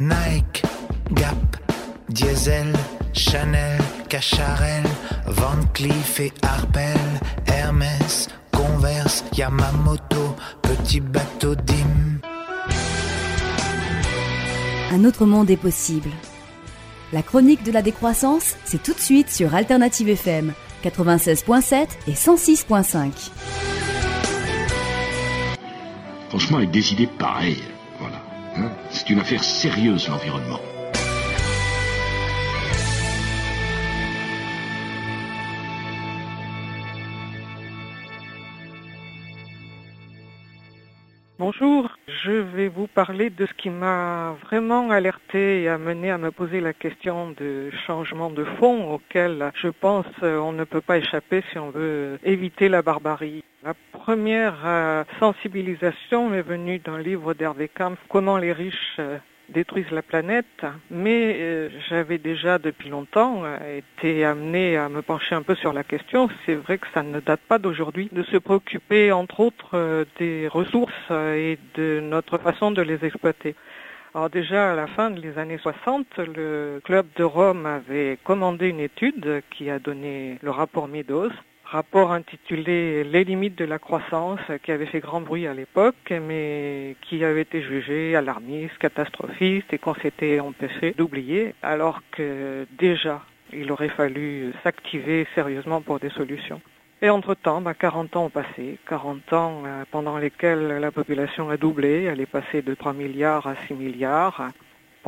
Nike, Gap, Diesel, Chanel, Cacharel, Van Cleef et Arpel, Hermès, Converse, Yamamoto, Petit Bateau Dim. Un autre monde est possible. La chronique de la décroissance, c'est tout de suite sur Alternative FM 96.7 et 106.5. Franchement, avec des idées pareilles, une affaire sérieuse, l'environnement. Bonjour, je vais vous parler de ce qui m'a vraiment alerté et amené à me poser la question de changement de fond auquel je pense on ne peut pas échapper si on veut éviter la barbarie. La première euh, sensibilisation m'est venue d'un livre d'Hervé Kampf, Comment les riches euh, détruisent la planète, mais euh, j'avais déjà depuis longtemps euh, été amené à me pencher un peu sur la question. C'est vrai que ça ne date pas d'aujourd'hui de se préoccuper entre autres euh, des ressources et de notre façon de les exploiter. Alors déjà à la fin des années 60, le club de Rome avait commandé une étude qui a donné le rapport Meadows rapport intitulé Les limites de la croissance qui avait fait grand bruit à l'époque mais qui avait été jugé alarmiste, catastrophiste et qu'on s'était empêché d'oublier alors que déjà il aurait fallu s'activer sérieusement pour des solutions. Et entre-temps, bah, 40 ans ont passé, 40 ans euh, pendant lesquels la population a doublé, elle est passée de 3 milliards à 6 milliards,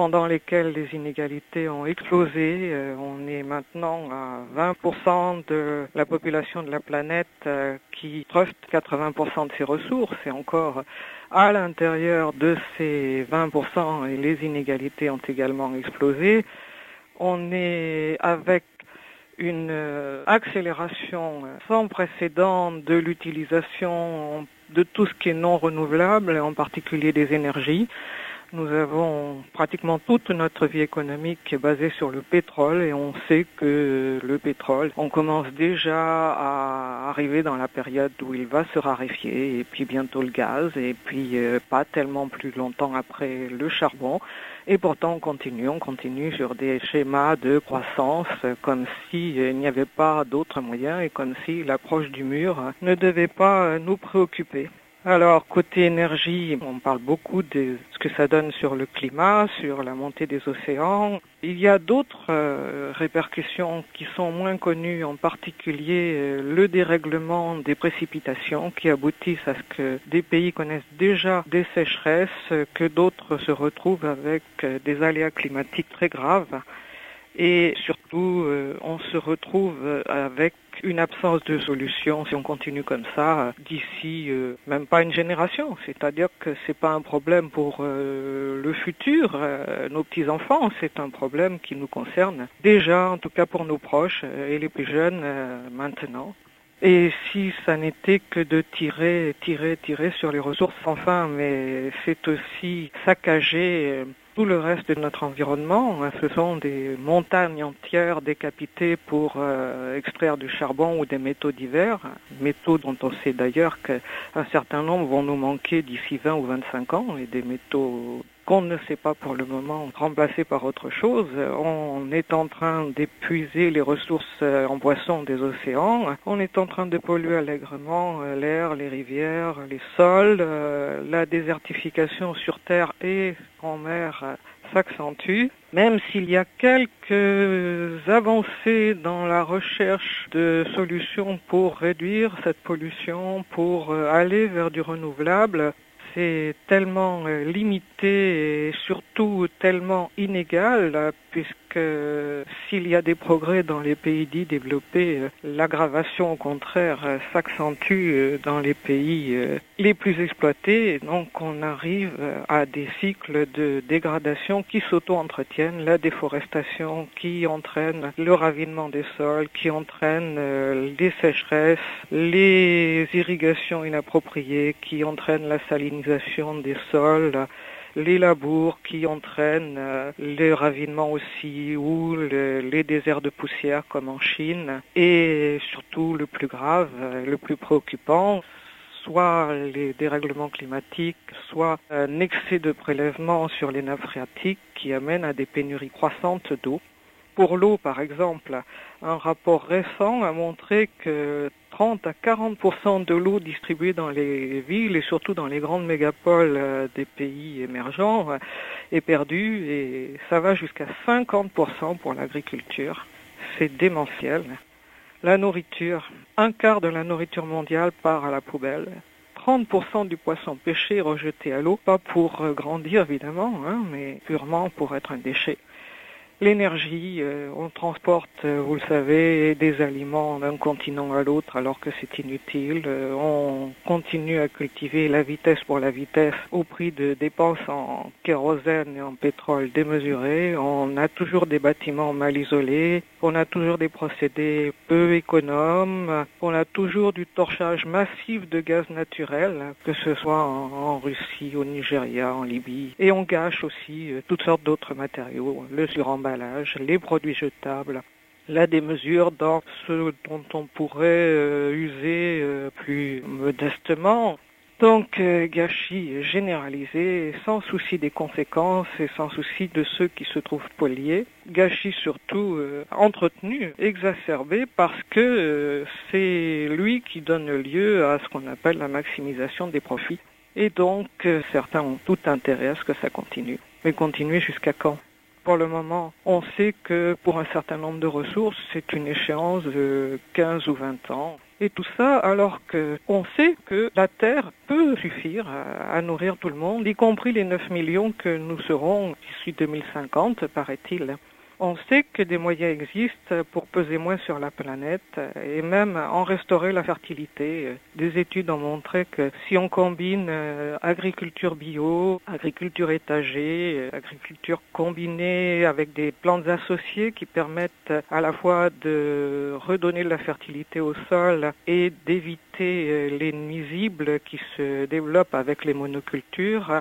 pendant lesquels les inégalités ont explosé. Euh, on est maintenant à 20% de la population de la planète euh, qui trust 80% de ses ressources et encore à l'intérieur de ces 20% et les inégalités ont également explosé. On est avec une euh, accélération sans précédent de l'utilisation de tout ce qui est non renouvelable, en particulier des énergies. Nous avons pratiquement toute notre vie économique basée sur le pétrole et on sait que le pétrole, on commence déjà à arriver dans la période où il va se raréfier et puis bientôt le gaz et puis euh, pas tellement plus longtemps après le charbon. Et pourtant on continue, on continue sur des schémas de croissance comme s'il n'y avait pas d'autres moyens et comme si l'approche du mur ne devait pas nous préoccuper. Alors, côté énergie, on parle beaucoup de ce que ça donne sur le climat, sur la montée des océans. Il y a d'autres euh, répercussions qui sont moins connues, en particulier euh, le dérèglement des précipitations qui aboutissent à ce que des pays connaissent déjà des sécheresses, que d'autres se retrouvent avec euh, des aléas climatiques très graves. Et surtout, euh, on se retrouve euh, avec une absence de solution si on continue comme ça euh, d'ici même pas une génération. C'est-à-dire que c'est pas un problème pour le futur, nos petits enfants, c'est un problème qui nous concerne déjà, en tout cas pour nos proches et les plus jeunes maintenant. Et si ça n'était que de tirer, tirer, tirer sur les ressources sans fin, mais c'est aussi saccager tout le reste de notre environnement. Ce sont des montagnes entières décapitées pour euh, extraire du charbon ou des métaux divers, métaux dont on sait d'ailleurs qu'un certain nombre vont nous manquer d'ici 20 ou 25 ans, et des métaux qu'on ne sait pas pour le moment remplacés par autre chose. On est en train d'épuiser les ressources euh, en boisson des océans. On est en train de polluer allègrement euh, l'air, les rivières, les sols. Euh, La désertification sur Terre et en mer s'accentue. Même s'il y a quelques avancées dans la recherche de solutions pour réduire cette pollution, pour aller vers du renouvelable, c'est tellement euh, limité et surtout tellement inégal euh, puisque s'il y a des progrès dans les pays dits développés, euh, l'aggravation au contraire euh, s'accentue euh, dans les pays les plus exploités. Donc on arrive à des cycles de dégradation qui s'auto-entretiennent, la déforestation qui entraîne le ravinement des sols, qui entraîne les sécheresses, les irrigations inappropriées, qui entraînent la salinisation des sols, les labours qui entraînent euh, le ravinement aussi ou le- les déserts de poussière comme en Chine et surtout le plus grave, euh, le plus préoccupant soit les dérèglements climatiques, soit un excès de prélèvement sur les nappes phréatiques qui amène à des pénuries croissantes d'eau. Pour l'eau, par exemple, un rapport récent a montré que 30 à 40% de l'eau distribuée dans les villes et surtout dans les grandes mégapoles euh, des pays émergents euh, est perdue et ça va jusqu'à 50% pour l'agriculture. C'est démentiel. La nourriture, un quart de la nourriture mondiale part à la poubelle. 30% du poisson pêché rejeté à l'eau, pas pour euh, grandir évidemment, hein, mais purement pour être un déchet. L'énergie, euh, on transporte, euh, vous le savez, des aliments d'un continent à l'autre alors que c'est inutile. Euh, on continue à cultiver la vitesse pour la vitesse au prix de dépenses en kérosène et en pétrole démesurés. On a toujours des bâtiments mal isolés. On a toujours des procédés peu économes. On a toujours du torchage massif de gaz naturel, que ce soit en, Russie, au Nigeria, en Libye. Et on gâche aussi toutes sortes d'autres matériaux, le suremballage les produits jetables, la démesure dans ce dont on pourrait euh, user euh, plus modestement. Donc euh, gâchis généralisé, sans souci des conséquences et sans souci de ceux qui se trouvent poliés. Gâchis surtout entretenu, exacerbé, parce que c'est lui qui donne lieu à ce qu'on appelle la maximisation des profits. Et donc certains ont tout intérêt à ce que ça continue. Mais continuer jusqu'à quand? Pour le moment, on sait que pour un certain nombre de ressources, c'est une échéance de 15 ou 20 ans. Et tout ça alors qu'on sait que la Terre peut suffire à, nourrir tout le monde, y compris les 9 millions que nous serons d'ici 2050, paraît-il. On sait que des moyens existent pour peser moins sur la planète et même en restaurer la fertilité. Des études ont montré que si on combine euh, agriculture bio, agriculture étagée, euh, agriculture combinée avec des plantes associées qui permettent à la fois de redonner de la fertilité au sol et d'éviter euh, les nuisibles qui se développent avec les monocultures,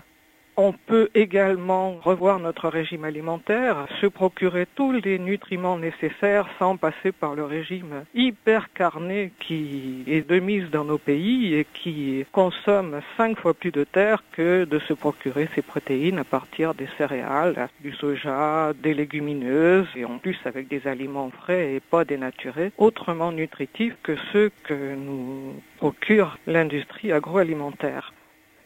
on peut également revoir notre régime alimentaire, se procurer tous les nutriments nécessaires sans passer par le régime hyper carné qui est de mise dans nos pays et qui consomme cinq fois plus de terre que de se procurer ses protéines à partir des céréales, du soja, des légumineuses et en plus avec des aliments frais et pas dénaturés, autrement nutritifs que ceux que nous procure l'industrie agroalimentaire.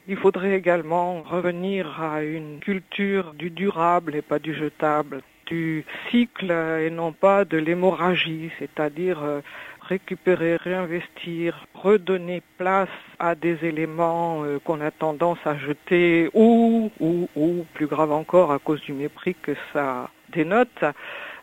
Il faudrait également revenir à une culture du durable et pas du jetable, du cycle et non pas de l'hémorragie, c'est-à-dire euh, récupérer, réinvestir, redonner place à des éléments euh, qu'on a tendance à jeter ou, ou, ou, plus grave encore, à cause du mépris que ça dénote,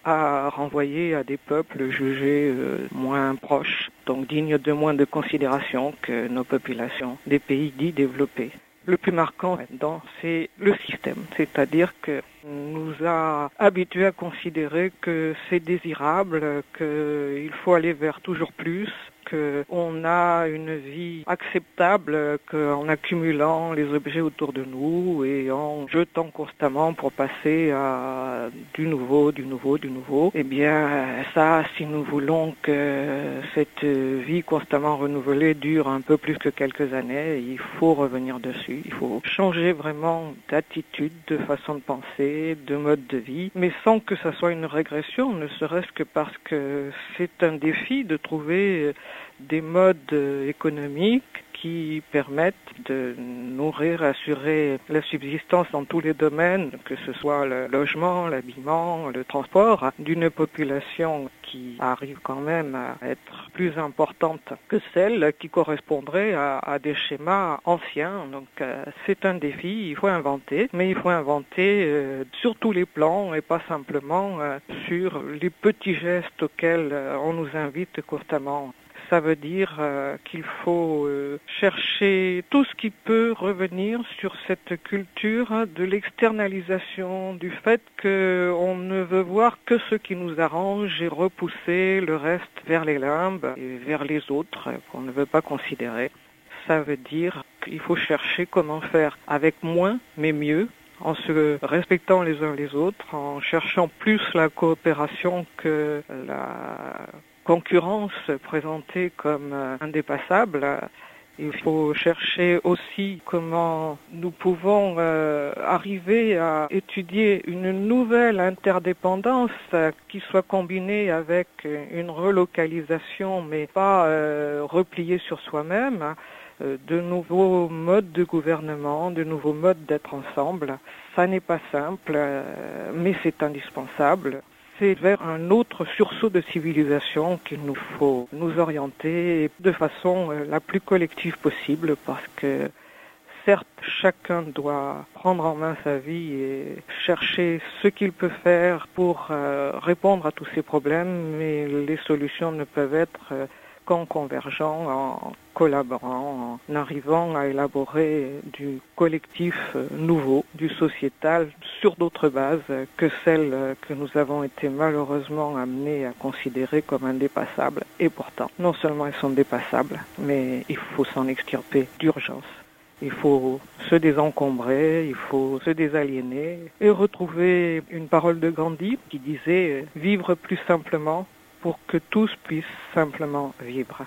à renvoyer à des peuples jugés euh, moins proches, donc dignes de moins de considération que nos populations des pays dits développés. Le plus marquant là-dedans, c'est le système, c'est-à-dire que nous a habitués à considérer que c'est désirable, qu'il faut aller vers toujours plus, qu'on a une vie acceptable qu'en accumulant les objets autour de nous et en jetant constamment pour passer à du nouveau, du nouveau, du nouveau. Eh bien, ça, si nous voulons que cette vie constamment renouvelée dure un peu plus que quelques années, il faut revenir dessus. Il faut changer vraiment d'attitude, de façon de penser, de mode de vie, mais sans que ça soit une régression, ne serait-ce que parce que c'est un défi de trouver des modes économiques qui permettent de nourrir, assurer la subsistance dans tous les domaines, que ce soit le logement, l'habillement, le transport, d'une population qui arrive quand même à être plus importante que celle qui correspondrait à, des schémas anciens. Donc euh, c'est un défi, il faut inventer, mais il faut inventer euh, sur tous les plans et pas simplement euh, sur les petits gestes auxquels on nous invite constamment ça veut dire euh, qu'il faut euh, chercher tout ce qui peut revenir sur cette culture de l'externalisation, du fait qu'on ne veut voir que ce qui nous arrange et repousser le reste vers les limbes et vers les autres qu'on ne veut pas considérer. Ça veut dire qu'il faut chercher comment faire avec moins mais mieux en se respectant les uns les autres, en cherchant plus la coopération que la concurrence présentée comme euh, indépassable Il faut chercher aussi comment nous pouvons euh, arriver à étudier une nouvelle interdépendance qui soit combinée avec une relocalisation mais pas euh, repliée sur soi-même de nouveaux modes de gouvernement, de nouveaux modes d'être ensemble. Ça n'est pas simple, mais c'est indispensable vers un autre sursaut de civilisation qu'il nous faut nous orienter de façon euh, la plus collective possible parce que certes chacun doit prendre en main sa vie et chercher ce qu'il peut faire pour euh, répondre à tous ces problèmes, mais les solutions ne peuvent être euh, qu'en convergeant, en collaborant, en arrivant à élaborer du collectif euh, nouveau, du sociétal, sur d'autres bases que celles que nous avons été malheureusement amenés à considérer comme indépassables. Et pourtant, non seulement elles sont dépassables, mais il faut s'en extirper d'urgence. Il faut se désencombrer, il faut se désaliéner et retrouver une parole de Gandhi qui disait vivre plus simplement pour que tous puissent simplement vivre.